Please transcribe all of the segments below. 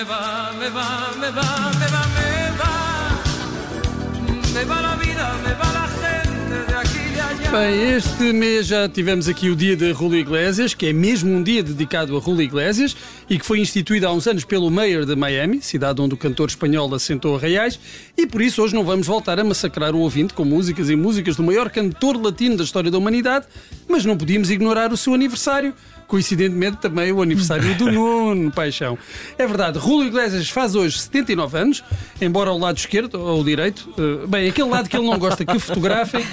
me va, me va, me va, me va, me va. Me va la vida, me va la gente de aquí. Bem, este mês já tivemos aqui o dia de Julio Iglesias, que é mesmo um dia dedicado a Julio Iglesias e que foi instituído há uns anos pelo Mayor de Miami, cidade onde o cantor espanhol assentou reais, e por isso hoje não vamos voltar a massacrar o ouvinte com músicas e músicas do maior cantor latino da história da humanidade, mas não podíamos ignorar o seu aniversário. Coincidentemente também o aniversário do Nuno Paixão. É verdade, Julio Iglesias faz hoje 79 anos, embora ao lado esquerdo ou direito, eh, bem, aquele lado que ele não gosta que fotografem,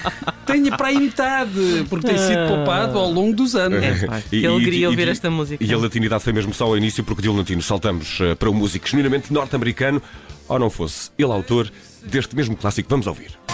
tenha para aí metade, porque tem sido poupado ao longo dos anos. Pá, que alegria ouvir esta música. E a latinidade foi mesmo só ao início, porque de latino saltamos eh, para um músico genuinamente norte-americano, ou não fosse ele autor deste mesmo clássico. Vamos ouvir.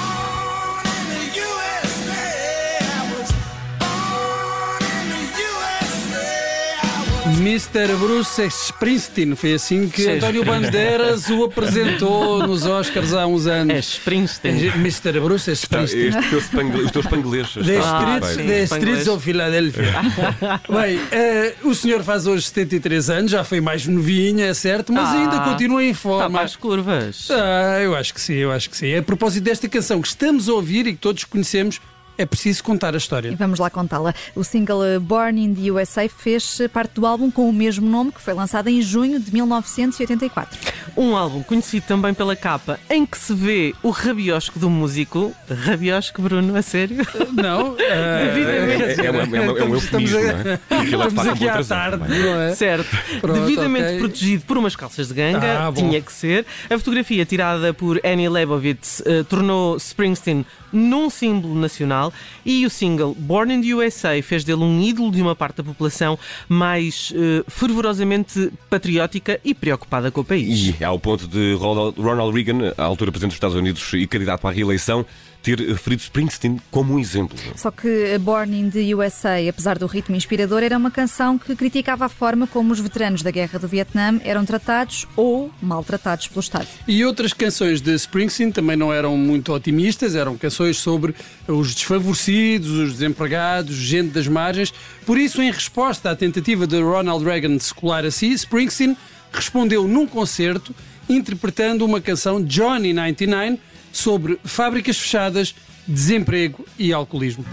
Mr. Bruce Springsteen, foi assim que Sim. António Bandeiras o apresentou nos Oscars há uns É anos. Springsteen. Mr. Bruce Springsteen. Este teu spangle, os teus panglês. The está Ah, Streets, bem. the streets of Philadelphia. Bem, eh, o senhor faz hoje 73 anos, já foi mais novinho, é certo, mas Ah, ainda continua em Está forma. para as curvas. Ah, eu acho que sim, eu acho que sim. A propósito desta canção que estamos a ouvir e que todos conhecemos, é preciso contar a E história. vamos lá contá-la. O single eh, Born in the USA fez parte do álbum com o mesmo nome, que foi lançado em junho de 1984. Um álbum conhecido também pela capa, em que se vê o rabiosco do músico. Rabiosco, Bruno, a sério? Não? ah, Devidamente. É, é, uma- é, uma- é um Estamos- estamos eufemismo, não é? É Estamos aqui à tarde, não é? Certo. Pronto, Devidamente ok. protegido por umas calças de ganga, Ah, tinha que ser. A fotografia tirada por Annie Leibovitz eh, tornou Springsteen num símbolo nacional e o single Born in the USA fez dele um ídolo de uma parte da população mais eh, fervorosamente patriótica e preocupada com o país. E ao ponto de Ronald Reagan, à altura presidente dos Estados Unidos e candidato a reeleição, ter referido Springsteen como um exemplo. Só que Born in the USA, apesar do ritmo inspirador, era uma canção que criticava a forma como os veteranos da Guerra do Vietnã eram tratados ou maltratados pelo Estado. E outras canções de Springsteen também não eram muito otimistas, eram canções sobre os desfavorecidos, os desempregados, gente das margens. Por isso, em resposta à tentativa de Ronald Reagan de se colar a si, Springsteen respondeu num concerto interpretando uma canção Johnny 99 sobre fábricas fechadas, desemprego e alcoolismo.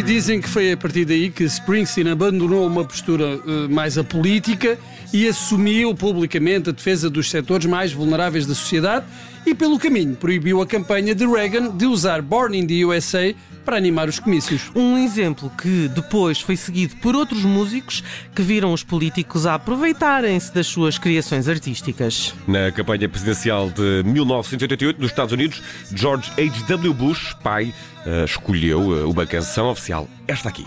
E dizem que foi a partir daí que Springsteen abandonou uma postura eh, mais apolítica e assumiu publicamente a defesa dos setores mais vulneráveis da sociedade e, pelo caminho, proibiu a campanha de Reagan de usar Born in the USA para animar os comícios. Um exemplo que depois foi seguido por outros músicos que viram os políticos a aproveitarem-se das suas criações artísticas. Na campanha presidencial de 1988 dos Estados Unidos, George H.W. Bush, pai, eh, escolheu eh, uma canção oficial, esta aqui.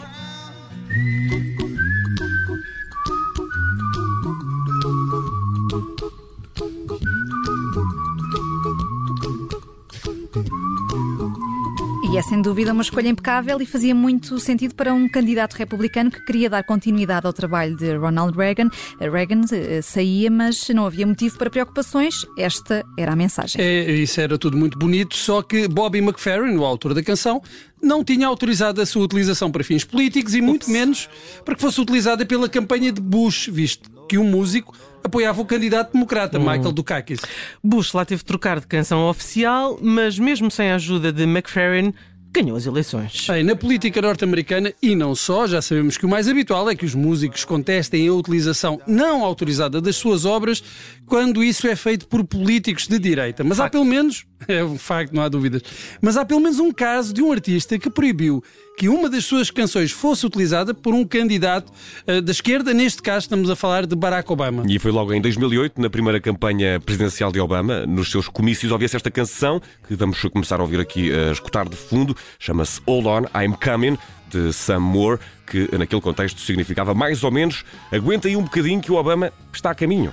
E é sem dúvida uma escolha impecável e fazia muito sentido para um candidato republicano que queria dar continuidade ao trabalho de Ronald Reagan. Reagan eh, saía, mas não havia motivo para preocupações. Esta era a mensagem. É, isso era tudo muito bonito, só que Bobby McFerrin, o autor da canção, não tinha autorizado a sua utilização para fins políticos e muito menos para que fosse utilizada pela campanha de Bush, visto que um músico apoiava o candidato democrata, Michael Dukakis. Bush lá teve de trocar de canção oficial, mas mesmo sem a ajuda de McFerrin, ganhou as eleições. Bem, na política norte-americana e não só, já sabemos que o mais habitual é que os músicos contestem a utilização não autorizada das suas obras quando isso é feito por políticos de direita. Mas há pelo menos, é um facto, não há dúvidas, mas há pelo menos um caso de um artista que proibiu que uma das suas canções fosse utilizada por um candidato eh, da esquerda, neste caso estamos a falar de Barack Obama. E foi logo em 2008, na primeira campanha presidencial de Obama, nos seus comícios, ouvia-se esta canção, que vamos começar a ouvir aqui a escutar de fundo, chama-se Hold On, I'm Coming, de Sam Moore, que naquele contexto significava mais ou menos aguenta aí um bocadinho que o Obama está a caminho.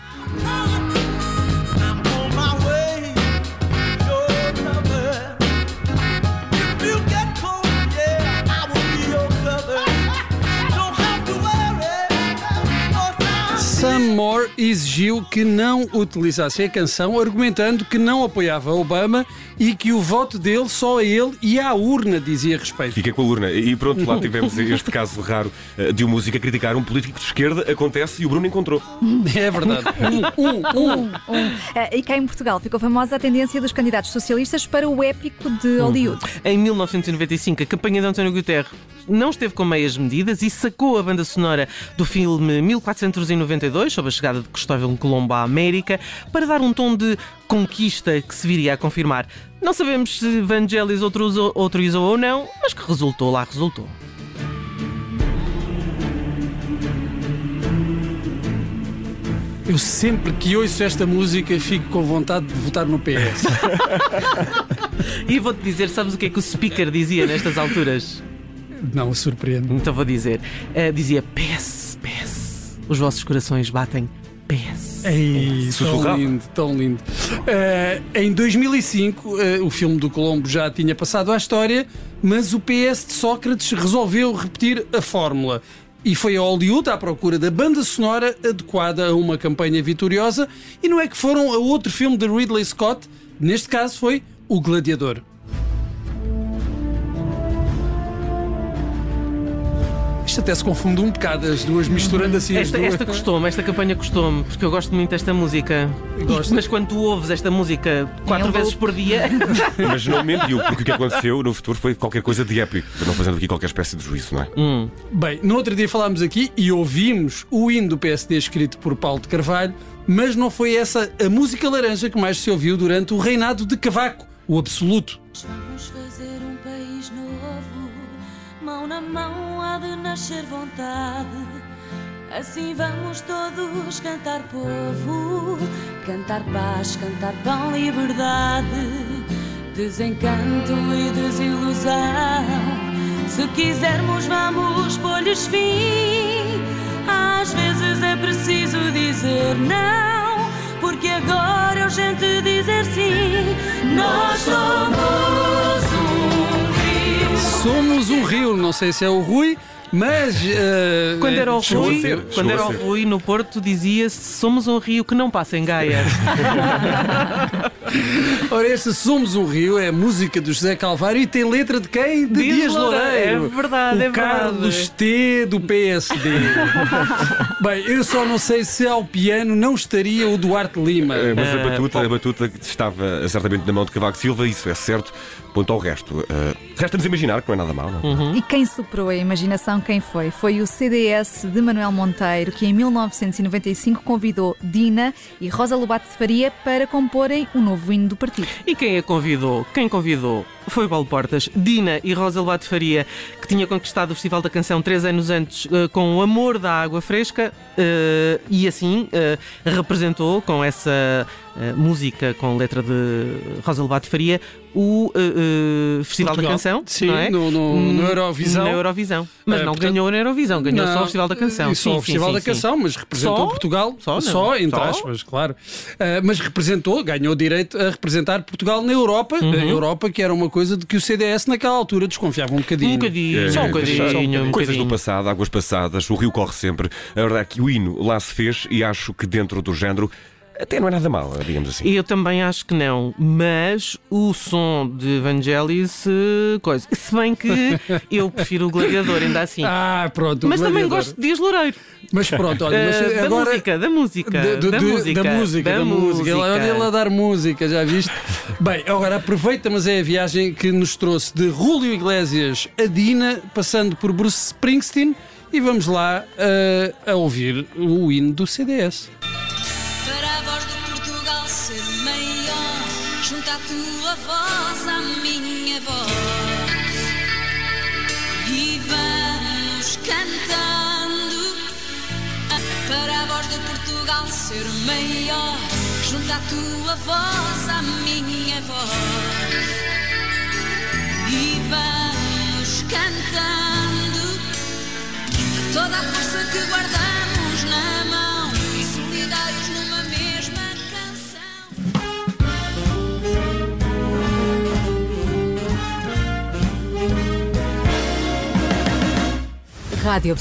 Exigiu que não utilizasse a canção, argumentando que não apoiava Obama e que o voto dele só a ele e à urna dizia respeito. Fica com a urna. E pronto, lá tivemos este caso raro eh, de um músico a criticar um político de esquerda. Acontece e o Bruno encontrou. É verdade. Um, um, um. Um. Eh, E cá em Portugal ficou famosa a tendência dos candidatos socialistas para o épico de Hollywood. Em 1995, a campanha de António Guterres não esteve com meias medidas e sacou a banda sonora do filme 1492, sobre a chegada de Cristóvão Colombo à América, para dar um tom de conquista que se viria a confirmar. Não sabemos se Vangelis autorizou ou não, mas que resultou lá, resultou. Eu sempre que ouço esta música fico com vontade de votar no PS. E vou-te dizer, sabes o que é que o speaker dizia nestas alturas? Não, surpreende. Então vou dizer. Eh, dizia PS, PS. Os vossos corações batem PS. Ei, tão Sussurrava. lindo, tão lindo. Eh, em 2005, eh, o filme do Colombo já tinha passado à história, mas o PS de Sócrates resolveu repetir a fórmula. E foi a Hollywood à procura da banda sonora adequada a uma campanha vitoriosa, e não é que foram a outro filme de Ridley Scott, neste caso foi O Gladiador. Isto até se confunde um bocado, as duas misturando assim as Esta, duas. esta custou-me, esta campanha custou-me, porque eu gosto muito desta música. Gosto. Mas quando tu ouves esta música quatro vezes por dia, Mas não mentiu, porque o que aconteceu no futuro foi qualquer coisa de épico. Não fazendo aqui qualquer espécie de juízo, não é? Bem, no outro dia falámos aqui e ouvimos o hino do PSD escrito por Paulo de Carvalho, mas não foi essa a música laranja que mais se ouviu durante o reinado de Cavaco, o absoluto. Vamos fazer um país novo, mão na mão nascer vontade. Assim vamos todos cantar povo, cantar paz, cantar pão, liberdade, desencanto e desilusão. Se quisermos, vamos pôr-lhes fim. Às vezes é preciso dizer não, porque agora é urgente dizer sim. Nós somos. Somos um rio, não sei se é o Rui, mas. eh, quando era o a Rui, ser, quando era a o. Rui no Porto, dizia-se: somos um rio que não passa em Gaia. Ora, este Somos um Rio é a música do José Calvário e tem letra de quem? De Dias Dias Loureiro. É verdade, o é verdade. Carlos T do PSD. Bem, eu só não sei se ao piano não estaria o Duarte Lima. Eh, Mas a Eh, batuta, a batuta estava certamente na mão de Cavaco Silva, isso é certo. Quanto ao resto, eh, resta-nos imaginar que não é nada mal, não? E quem superou a imaginação, quem foi? Foi o CDS de Manuel Monteiro, que em 1995 convidou Dina e Rosa Lobato de Faria para comporem o novo hino do partido. E quem a convidou? Quem convidou foi Paulo Portas, Dina e Rosa Lobato Faria, que tinha conquistado o Festival da Canção três anos antes eh, com o amor da água fresca eh, e assim eh, representou com essa música com letra de Rosa Lobato Faria o eh, eh, Festival Portugal. da Canção, Sim, não é? no- no- no Eurovisão. Na Eurovisão. Mas Eh, não portanto- ganhou na Eurovisão, ganhou só Não, o Festival da Canção. e Só Sim, o Festival sim, da sim, Canção, mas representou Só? Portugal. Só, não? entre Só? aspas, claro. Ah, mas representou, ganhou direito a representar Portugal na Europa. Uhum. A Europa, que era uma coisa de que o CDS naquela altura desconfiava um bocadinho. Um bocadinho, só um Eh, bocadinho, um Coisas bocadinho. do passado, águas passadas, o rio corre sempre. A verdade é que o hino lá se fez e acho que dentro do género até não é nada mal, digamos assim. Eu também acho que não, mas o som de Vangelis, eh, coisa. Se bem que eu prefiro o Gladiador, ainda assim. Ah, pronto. mas também gosto de Dias Loureiro. Mas pronto, olha, mas Eh, da agora. música, da música. De- de- da, de- música da música, da música. Olha ele a dar música, já viste? Bem, agora aproveita, mas é a viagem que nos trouxe de Julio Iglesias a Dina, passando por Bruce Springsteen, e vamos lá eh, a ouvir o hino do CDS. Junta a tua voz à minha voz e vamos cantando. Para a voz de Portugal ser maior, junta a tua voz à minha voz e vamos Rádio